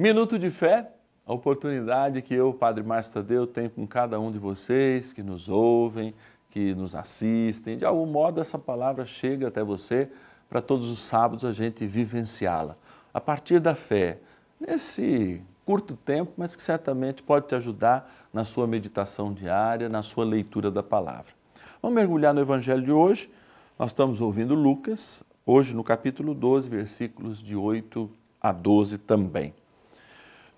Minuto de fé, a oportunidade que eu, Padre Márcio Tadeu, tenho com cada um de vocês que nos ouvem, que nos assistem. De algum modo, essa palavra chega até você para todos os sábados a gente vivenciá-la. A partir da fé, nesse curto tempo, mas que certamente pode te ajudar na sua meditação diária, na sua leitura da palavra. Vamos mergulhar no Evangelho de hoje. Nós estamos ouvindo Lucas, hoje no capítulo 12, versículos de 8 a 12 também.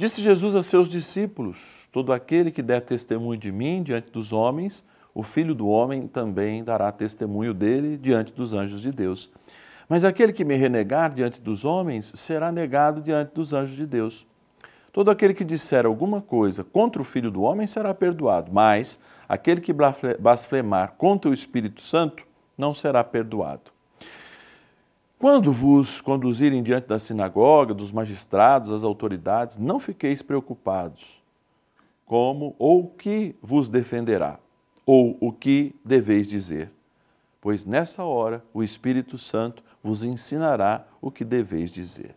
Disse Jesus a seus discípulos: Todo aquele que der testemunho de mim diante dos homens, o filho do homem também dará testemunho dele diante dos anjos de Deus. Mas aquele que me renegar diante dos homens será negado diante dos anjos de Deus. Todo aquele que disser alguma coisa contra o Filho do Homem será perdoado, mas aquele que blasfemar contra o Espírito Santo não será perdoado. Quando vos conduzirem diante da sinagoga, dos magistrados, das autoridades, não fiqueis preocupados, como ou que vos defenderá, ou o que deveis dizer, pois nessa hora o Espírito Santo vos ensinará o que deveis dizer.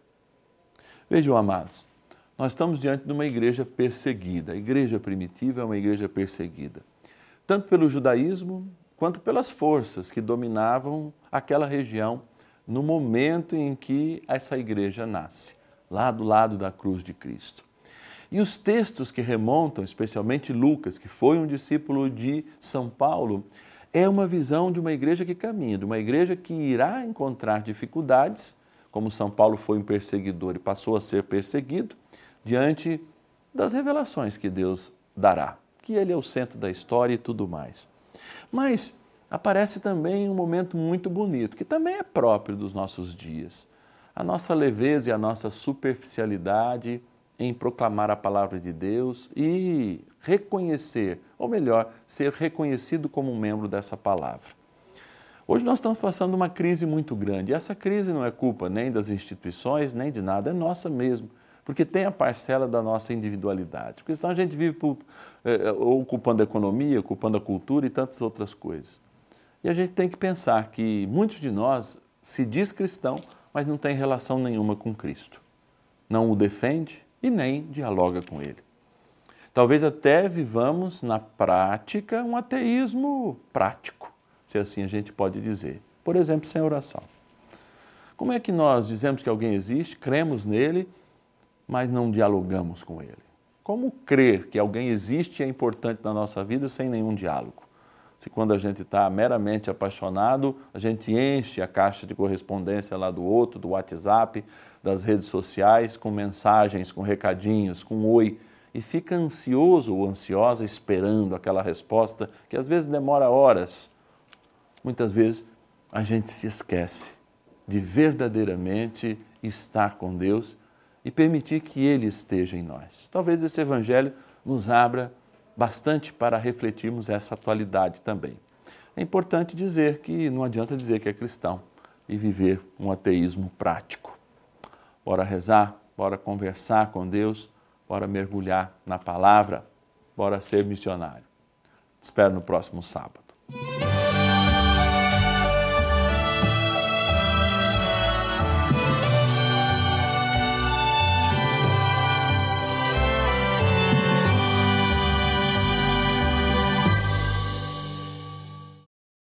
Vejam, amados, nós estamos diante de uma igreja perseguida. A igreja primitiva é uma igreja perseguida, tanto pelo judaísmo quanto pelas forças que dominavam aquela região no momento em que essa igreja nasce, lá do lado da cruz de Cristo. E os textos que remontam, especialmente Lucas, que foi um discípulo de São Paulo, é uma visão de uma igreja que caminha, de uma igreja que irá encontrar dificuldades, como São Paulo foi um perseguidor e passou a ser perseguido, diante das revelações que Deus dará, que Ele é o centro da história e tudo mais. Mas aparece também um momento muito bonito, que também é próprio dos nossos dias. A nossa leveza e a nossa superficialidade em proclamar a palavra de Deus e reconhecer, ou melhor, ser reconhecido como um membro dessa palavra. Hoje nós estamos passando uma crise muito grande. E essa crise não é culpa nem das instituições, nem de nada, é nossa mesmo. Porque tem a parcela da nossa individualidade. Porque senão a gente vive por, é, ocupando a economia, ocupando a cultura e tantas outras coisas. E a gente tem que pensar que muitos de nós se diz cristão, mas não tem relação nenhuma com Cristo. Não o defende, e nem dialoga com ele. Talvez até vivamos na prática um ateísmo prático, se assim a gente pode dizer. Por exemplo, sem oração. Como é que nós dizemos que alguém existe, cremos nele, mas não dialogamos com ele? Como crer que alguém existe é importante na nossa vida sem nenhum diálogo? Se quando a gente está meramente apaixonado, a gente enche a caixa de correspondência lá do outro, do WhatsApp, das redes sociais com mensagens, com recadinhos, com oi e fica ansioso ou ansiosa esperando aquela resposta que às vezes demora horas. Muitas vezes a gente se esquece de verdadeiramente estar com Deus e permitir que Ele esteja em nós. Talvez esse Evangelho nos abra bastante para refletirmos essa atualidade também. É importante dizer que não adianta dizer que é cristão e viver um ateísmo prático. Bora rezar, bora conversar com Deus, bora mergulhar na palavra, bora ser missionário. Te espero no próximo sábado.